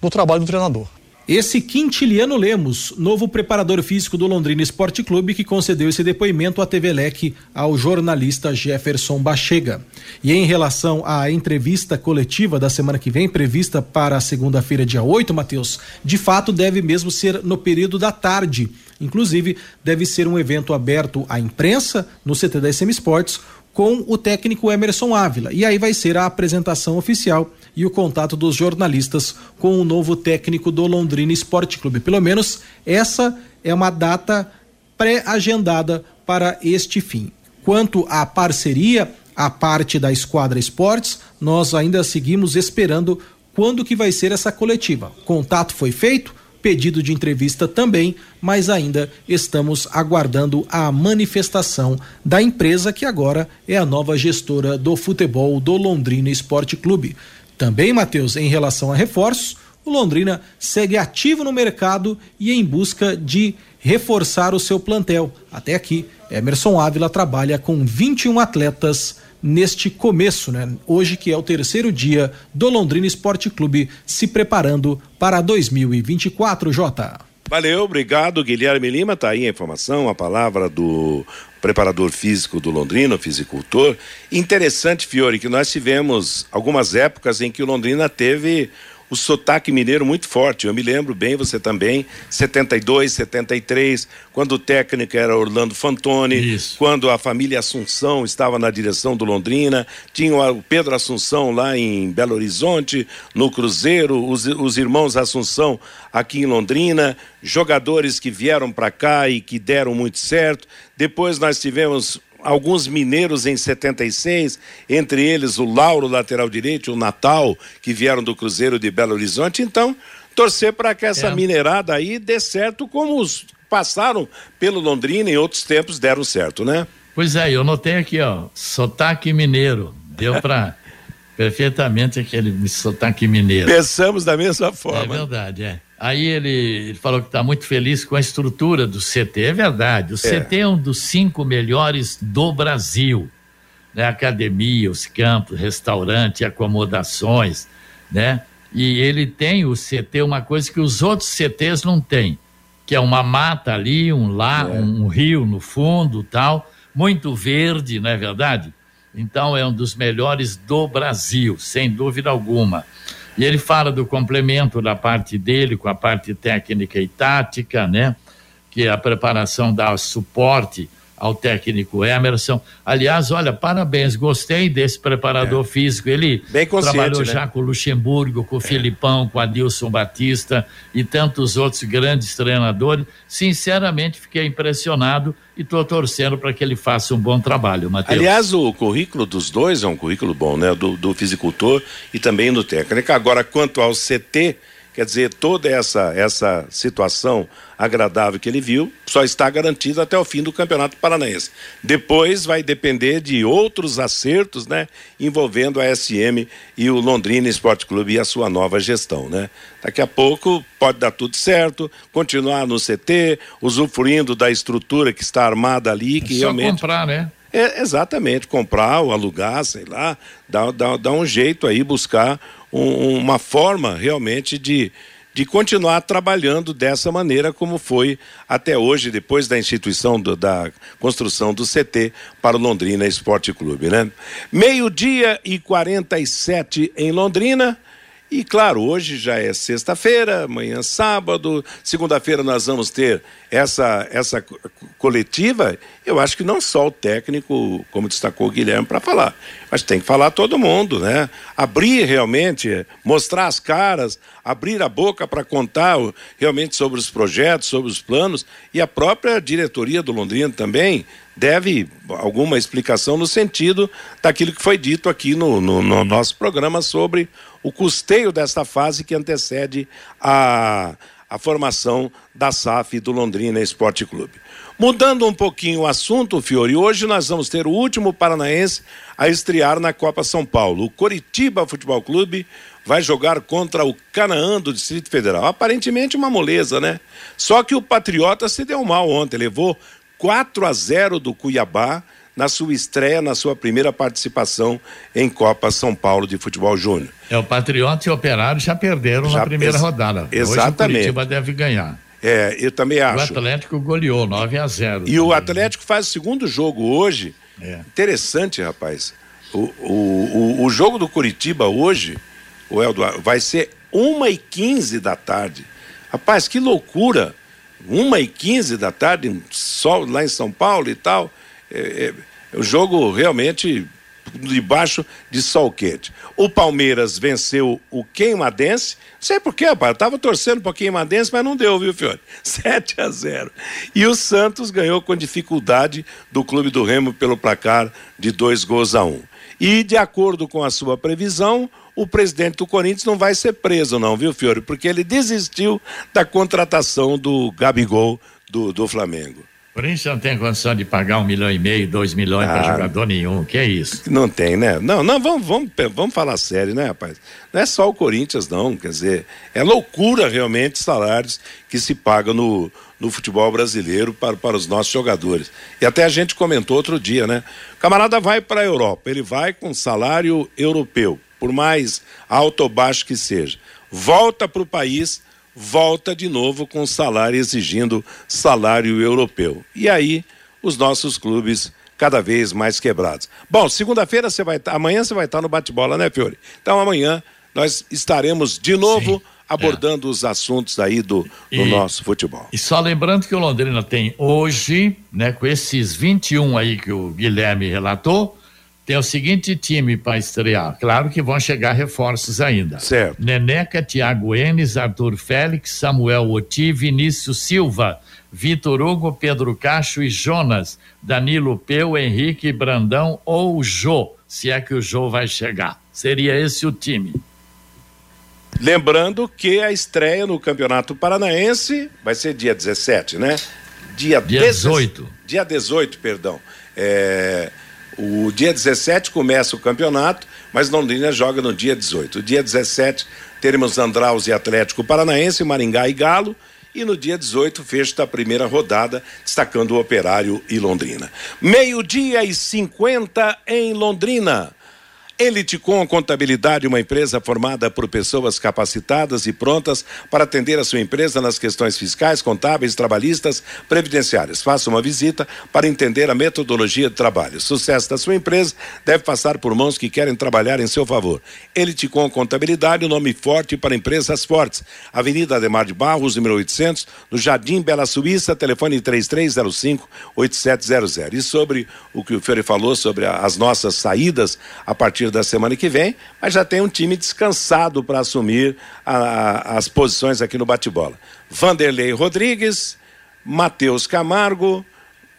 do trabalho do treinador. Esse Quintiliano Lemos, novo preparador físico do Londrina Esporte Clube, que concedeu esse depoimento à TV Leque ao jornalista Jefferson Bachega. E em relação à entrevista coletiva da semana que vem, prevista para segunda-feira, dia 8, Matheus, de fato deve mesmo ser no período da tarde. Inclusive, deve ser um evento aberto à imprensa no CT da SM Sports com o técnico Emerson Ávila. E aí vai ser a apresentação oficial e o contato dos jornalistas com o novo técnico do Londrina Esporte Clube. Pelo menos essa é uma data pré-agendada para este fim. Quanto à parceria, a parte da Esquadra Esportes, nós ainda seguimos esperando quando que vai ser essa coletiva. Contato foi feito, pedido de entrevista também, mas ainda estamos aguardando a manifestação da empresa que agora é a nova gestora do futebol do Londrina Esporte Clube. Também, Matheus, em relação a reforços, o Londrina segue ativo no mercado e em busca de reforçar o seu plantel. Até aqui, Emerson Ávila trabalha com 21 atletas neste começo, né? Hoje que é o terceiro dia do Londrina Esporte Clube se preparando para 2024, Jota. Valeu, obrigado, Guilherme Lima. Tá aí a informação, a palavra do preparador físico do Londrina, fisicultor. Interessante, Fiore, que nós tivemos algumas épocas em que o Londrina teve o sotaque mineiro muito forte. Eu me lembro bem, você também, 72, 73, quando o técnico era Orlando Fantoni, Isso. quando a família Assunção estava na direção do Londrina, tinha o Pedro Assunção lá em Belo Horizonte, no Cruzeiro, os, os irmãos Assunção aqui em Londrina, jogadores que vieram para cá e que deram muito certo. Depois nós tivemos alguns mineiros em 76, entre eles o Lauro, lateral direito, o Natal, que vieram do Cruzeiro de Belo Horizonte. Então, torcer para que essa é. minerada aí dê certo, como os passaram pelo Londrina em outros tempos deram certo, né? Pois é, eu notei aqui, ó, sotaque mineiro. Deu para perfeitamente aquele sotaque mineiro. Pensamos da mesma forma. É verdade, é. Aí ele, ele falou que está muito feliz com a estrutura do CT. É verdade, o é. CT é um dos cinco melhores do Brasil. Né? Academia, os campos, restaurante, acomodações, né? E ele tem o CT uma coisa que os outros CTs não têm, que é uma mata ali, um lá, é. um rio no fundo, tal, muito verde, não é verdade? Então é um dos melhores do Brasil, sem dúvida alguma. E ele fala do complemento da parte dele com a parte técnica e tática, né? Que a preparação dá suporte ao técnico Emerson. Aliás, olha, parabéns, gostei desse preparador é. físico. Ele trabalhou né? já com o Luxemburgo, com o é. Filipão, com o Adilson Batista e tantos outros grandes treinadores. Sinceramente, fiquei impressionado e estou torcendo para que ele faça um bom trabalho, Matheus. Aliás, o currículo dos dois é um currículo bom, né? Do, do fisicultor e também do técnico. Agora, quanto ao CT, Quer dizer, toda essa, essa situação agradável que ele viu só está garantida até o fim do Campeonato Paranaense. Depois vai depender de outros acertos, né? Envolvendo a SM e o Londrina Esporte Clube e a sua nova gestão, né? Daqui a pouco pode dar tudo certo, continuar no CT, usufruindo da estrutura que está armada ali, que é só realmente. comprar, né? É, exatamente, comprar ou alugar, sei lá, dá, dá, dá um jeito aí, buscar um, uma forma realmente de, de continuar trabalhando dessa maneira como foi até hoje, depois da instituição do, da construção do CT para o Londrina Esporte Clube, né? Meio-dia e 47 em Londrina. E claro, hoje já é sexta-feira, amanhã sábado, segunda-feira nós vamos ter essa, essa coletiva. Eu acho que não só o técnico, como destacou o Guilherme, para falar, mas tem que falar todo mundo, né? Abrir realmente, mostrar as caras, abrir a boca para contar realmente sobre os projetos, sobre os planos e a própria diretoria do Londrina também deve alguma explicação no sentido daquilo que foi dito aqui no, no, no nosso programa sobre o custeio desta fase que antecede a, a formação da SAF do Londrina Esporte Clube. Mudando um pouquinho o assunto, Fiore, hoje nós vamos ter o último paranaense a estrear na Copa São Paulo. O Coritiba Futebol Clube vai jogar contra o Canaã do Distrito Federal. Aparentemente uma moleza, né? Só que o Patriota se deu mal ontem, levou 4 a 0 do Cuiabá na sua estreia, na sua primeira participação em Copa São Paulo de Futebol Júnior. É, o Patriota e o Operário já perderam já na primeira ex rodada. Exatamente. Hoje o Curitiba deve ganhar. É, eu também acho. O Atlético goleou 9 a 0. E também. o Atlético faz o segundo jogo hoje. É. Interessante, rapaz. O, o, o, o, jogo do Curitiba hoje, o Eldo, vai ser 1 e 15 da tarde. Rapaz, que loucura! 1 e 15 da tarde, sol lá em São Paulo e tal. É, é, o jogo realmente debaixo de sol quente. O Palmeiras venceu o Queimadense. Não sei porquê, rapaz. Eu tava torcendo para Queimadense, mas não deu, viu, Fiore? 7 a 0. E o Santos ganhou com dificuldade do Clube do Remo pelo placar de dois gols a um. E, de acordo com a sua previsão, o presidente do Corinthians não vai ser preso, não, viu, Fiore? Porque ele desistiu da contratação do Gabigol do, do Flamengo. Corinthians não tem condição de pagar um milhão e meio, dois milhões ah, para jogador nenhum. Que é isso? Não tem, né? Não, não, vamos, vamos, vamos falar sério, né, rapaz? Não é só o Corinthians, não. Quer dizer, é loucura realmente salários que se pagam no, no futebol brasileiro para, para os nossos jogadores. E até a gente comentou outro dia, né? O camarada vai para a Europa, ele vai com salário europeu, por mais alto ou baixo que seja. Volta para o país volta de novo com salário exigindo salário europeu. E aí os nossos clubes cada vez mais quebrados. Bom, segunda-feira você vai estar, amanhã você vai estar no bate-bola, né, Fiore? Então amanhã nós estaremos de novo Sim, abordando é. os assuntos aí do, do e, nosso futebol. E só lembrando que o Londrina tem hoje, né, com esses 21 aí que o Guilherme relatou, tem o seguinte time para estrear. Claro que vão chegar reforços ainda. Certo. Neneca, Thiago Enes, Arthur Félix, Samuel Oti, Vinícius Silva, Vitor Hugo, Pedro Cacho e Jonas, Danilo Peu, Henrique Brandão ou Jô, se é que o Jô vai chegar. Seria esse o time. Lembrando que a estreia no Campeonato Paranaense vai ser dia 17, né? Dia, dia 18. Dia 18, perdão. É o dia 17 começa o campeonato, mas Londrina joga no dia 18. O dia 17 teremos Andraus e Atlético Paranaense, Maringá e Galo. E no dia 18, fecha da primeira rodada, destacando o Operário e Londrina. Meio-dia e 50 em Londrina. Eliticom Contabilidade, uma empresa formada por pessoas capacitadas e prontas para atender a sua empresa nas questões fiscais, contábeis, trabalhistas, previdenciárias. Faça uma visita para entender a metodologia de trabalho. O sucesso da sua empresa deve passar por mãos que querem trabalhar em seu favor. Eliticom Contabilidade, um nome forte para empresas fortes. Avenida Ademar de Barros, número 800, no Jardim Bela Suíça, telefone 3305 8700. E sobre o que o Fiore falou sobre as nossas saídas a partir partir da semana que vem, mas já tem um time descansado para assumir a, a, as posições aqui no bate-bola. Vanderlei Rodrigues, Matheus Camargo,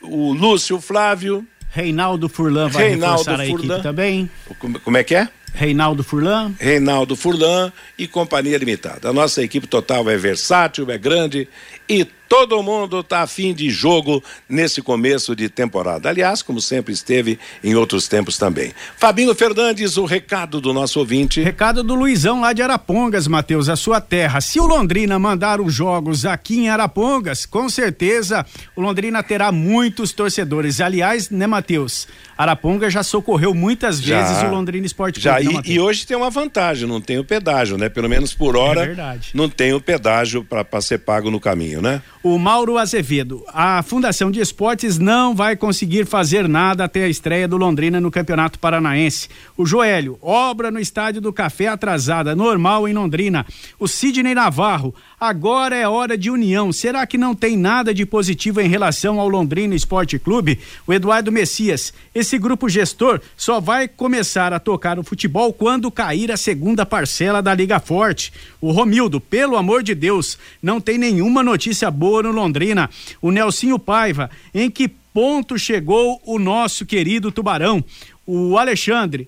o Lúcio Flávio. Reinaldo Furlan vai Reinaldo reforçar Furlan. a equipe também. Como, como é que é? Reinaldo Furlan. Reinaldo Furlan e Companhia Limitada. A nossa equipe total é versátil, é grande e todo mundo está afim de jogo nesse começo de temporada. Aliás, como sempre esteve em outros tempos também. Fabinho Fernandes, o recado do nosso ouvinte. Recado do Luizão lá de Arapongas, Matheus, a sua terra. Se o Londrina mandar os jogos aqui em Arapongas, com certeza o Londrina terá muitos torcedores. Aliás, né, Matheus? Araponga já socorreu muitas já, vezes o Londrina Esporte Clube. Já, né, e, e, hoje tem uma vantagem, não tem o pedágio, né? Pelo menos por hora, é não tem o pedágio para ser pago no caminho, né? O Mauro Azevedo, a Fundação de Esportes não vai conseguir fazer nada até a estreia do Londrina no Campeonato Paranaense. O Joelho, obra no Estádio do Café atrasada, normal em Londrina. O Sidney Navarro, agora é hora de união. Será que não tem nada de positivo em relação ao Londrina Esporte Clube? O Eduardo Messias, esse grupo gestor só vai começar a tocar o futebol quando cair a segunda parcela da Liga Forte. O Romildo, pelo amor de Deus, não tem nenhuma notícia boa no Londrina. O Nelsinho Paiva, em que ponto chegou o nosso querido Tubarão? O Alexandre,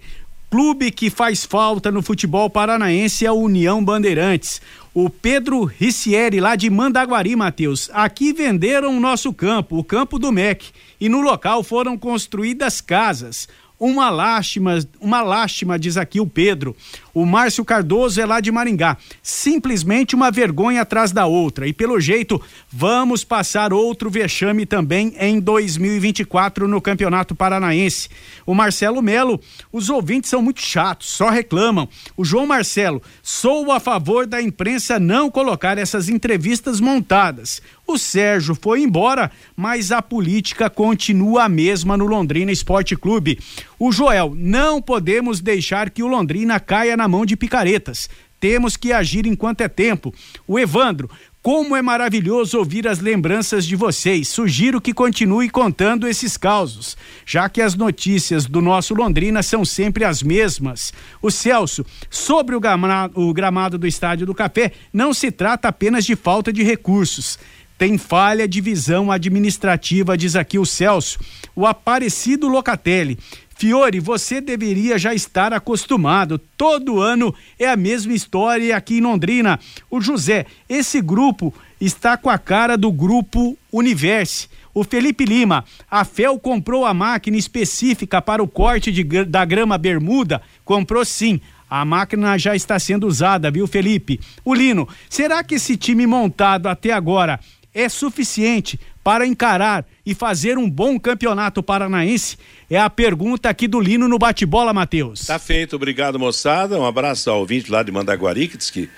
clube que faz falta no futebol paranaense é a União Bandeirantes. O Pedro Ricieri, lá de Mandaguari, Matheus. Aqui venderam o nosso campo, o campo do MEC, e no local foram construídas casas. Uma lástima, uma lástima, diz aqui o Pedro. O Márcio Cardoso é lá de Maringá. Simplesmente uma vergonha atrás da outra. E pelo jeito, vamos passar outro vexame também em 2024 no Campeonato Paranaense. O Marcelo Melo, os ouvintes são muito chatos, só reclamam. O João Marcelo, sou a favor da imprensa não colocar essas entrevistas montadas. O Sérgio foi embora, mas a política continua a mesma no Londrina Esporte Clube. O Joel, não podemos deixar que o Londrina caia na mão de picaretas. Temos que agir enquanto é tempo. O Evandro, como é maravilhoso ouvir as lembranças de vocês. Sugiro que continue contando esses causos, já que as notícias do nosso Londrina são sempre as mesmas. O Celso, sobre o gramado, o gramado do Estádio do Café, não se trata apenas de falta de recursos tem falha de visão administrativa, diz aqui o Celso. O Aparecido Locatelli. Fiore, você deveria já estar acostumado. Todo ano é a mesma história aqui em Londrina. O José, esse grupo está com a cara do grupo Universe. O Felipe Lima, a FEL comprou a máquina específica para o corte de, da grama bermuda? Comprou sim. A máquina já está sendo usada, viu, Felipe? O Lino, será que esse time montado até agora é suficiente para encarar e fazer um bom campeonato paranaense? É a pergunta aqui do Lino no bate-bola, Matheus. Tá feito, obrigado, moçada. Um abraço ao ouvinte lá de Mandaguari, que diz que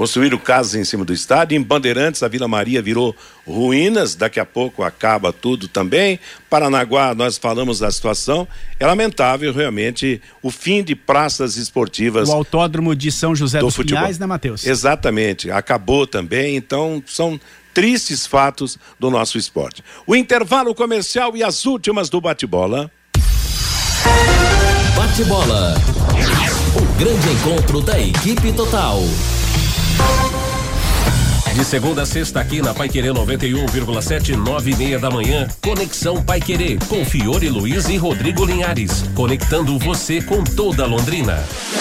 construíram casas em cima do estádio. Em Bandeirantes, a Vila Maria virou ruínas, daqui a pouco acaba tudo também. Paranaguá, nós falamos da situação. É lamentável realmente o fim de praças esportivas. O autódromo de São José do dos futebol. Pinhais, né, Matheus? Exatamente, acabou também. Então, são tristes fatos do nosso esporte. O intervalo comercial e as últimas do bate-bola. Bate-bola. O grande encontro da equipe total. De segunda a sexta aqui na Paiquerê 91,7, nove e meia da manhã. Conexão Paiquerê com Fiore Luiz e Rodrigo Linhares. Conectando você com toda Londrina.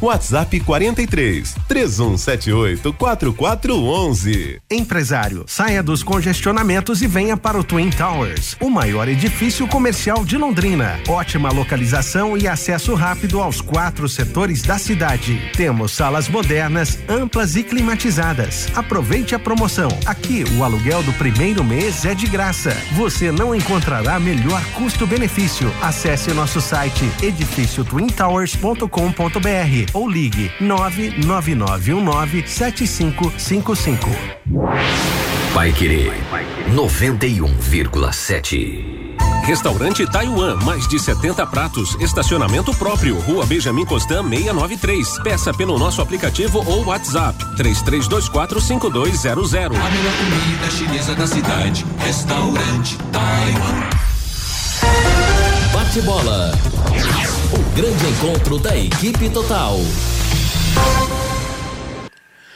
WhatsApp 43 3178 4411. Empresário, saia dos congestionamentos e venha para o Twin Towers, o maior edifício comercial de Londrina. Ótima localização e acesso rápido aos quatro setores da cidade. Temos salas modernas, amplas e climatizadas. Aproveite a promoção. Aqui o aluguel do primeiro mês é de graça. Você não encontrará melhor custo-benefício. Acesse nosso site edifíciotwintowers.com.br ou ligue 999197555. Vai querer 91,7. Restaurante Taiwan, mais de 70 pratos, estacionamento próprio, Rua Benjamin Constant 693. Peça pelo nosso aplicativo ou WhatsApp 33245200. A melhor comida chinesa da cidade, Restaurante Taiwan. Bate-bola. O grande encontro da equipe total.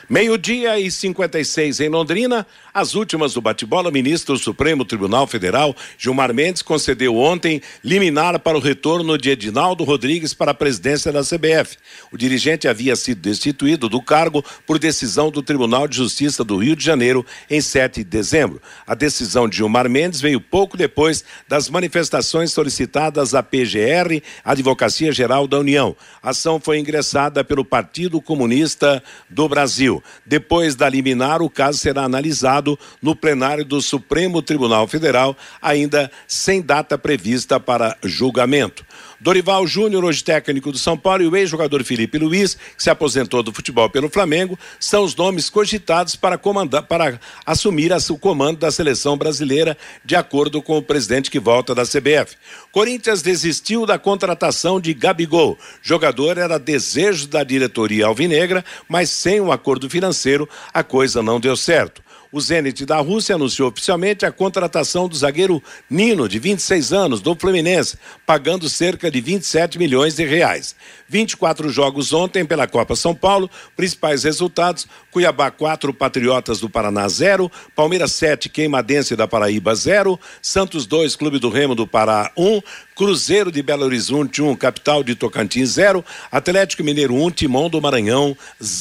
Meio-dia e 56 em Londrina, as últimas do bate-bola, ministro do Supremo Tribunal Federal, Gilmar Mendes, concedeu ontem liminar para o retorno de Edinaldo Rodrigues para a presidência da CBF. O dirigente havia sido destituído do cargo por decisão do Tribunal de Justiça do Rio de Janeiro em 7 de dezembro. A decisão de Gilmar Mendes veio pouco depois das manifestações solicitadas à PGR, Advocacia Geral da União. A ação foi ingressada pelo Partido Comunista do Brasil. Depois da liminar, o caso será analisado no plenário do Supremo Tribunal Federal, ainda sem data prevista para julgamento. Dorival Júnior, hoje técnico do São Paulo, e o ex-jogador Felipe Luiz, que se aposentou do futebol pelo Flamengo, são os nomes cogitados para comandar, para assumir o comando da seleção brasileira, de acordo com o presidente que volta da CBF. Corinthians desistiu da contratação de Gabigol. Jogador era desejo da diretoria alvinegra, mas sem um acordo financeiro, a coisa não deu certo. O Zenit da Rússia anunciou oficialmente a contratação do zagueiro Nino, de 26 anos, do Fluminense, pagando cerca de 27 milhões de reais. 24 jogos ontem pela Copa São Paulo, principais resultados: Cuiabá 4, Patriotas do Paraná 0, Palmeiras 7, Queimadense da Paraíba 0, Santos 2, Clube do Remo do Pará 1, Cruzeiro de Belo Horizonte 1, Capital de Tocantins 0, Atlético Mineiro 1, Timão do Maranhão,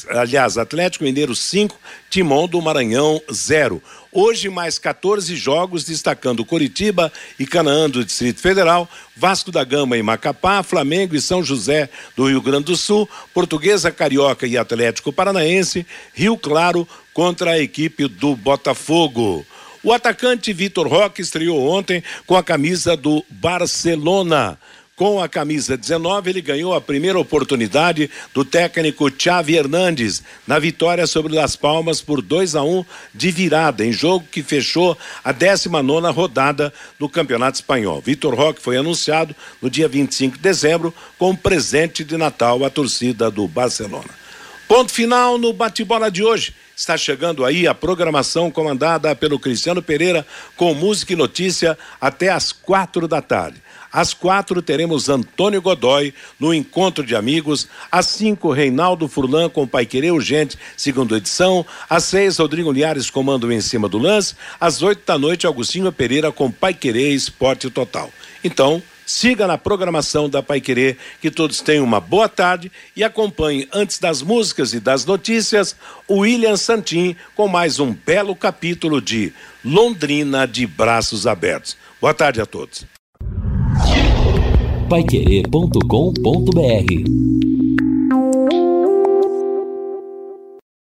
aliás, Atlético Mineiro 5, Timão do Maranhão 0. Hoje, mais 14 jogos, destacando Curitiba e Canaã do Distrito Federal, Vasco da Gama e Macapá, Flamengo e São José do Rio Grande do Sul, Portuguesa Carioca e Atlético Paranaense, Rio Claro contra a equipe do Botafogo. O atacante Vitor Roque estreou ontem com a camisa do Barcelona. Com a camisa 19, ele ganhou a primeira oportunidade do técnico Xavi Hernandes na vitória sobre Las Palmas por 2 a 1 de virada, em jogo que fechou a 19 rodada do Campeonato Espanhol. Vitor Roque foi anunciado no dia 25 de dezembro como presente de Natal à torcida do Barcelona. Ponto final no bate-bola de hoje. Está chegando aí a programação comandada pelo Cristiano Pereira com música e notícia até às quatro da tarde. Às quatro teremos Antônio Godoy no Encontro de Amigos. Às cinco, Reinaldo Furlan com Pai Querer Urgente, segunda edição. Às seis, Rodrigo Liares comando em cima do lance. Às oito da noite, Agostinho Pereira com Pai Querer Esporte Total. Então, siga na programação da Pai Querer, que todos tenham uma boa tarde e acompanhe, antes das músicas e das notícias, o William Santin com mais um belo capítulo de Londrina de Braços Abertos. Boa tarde a todos paiquerê.com.br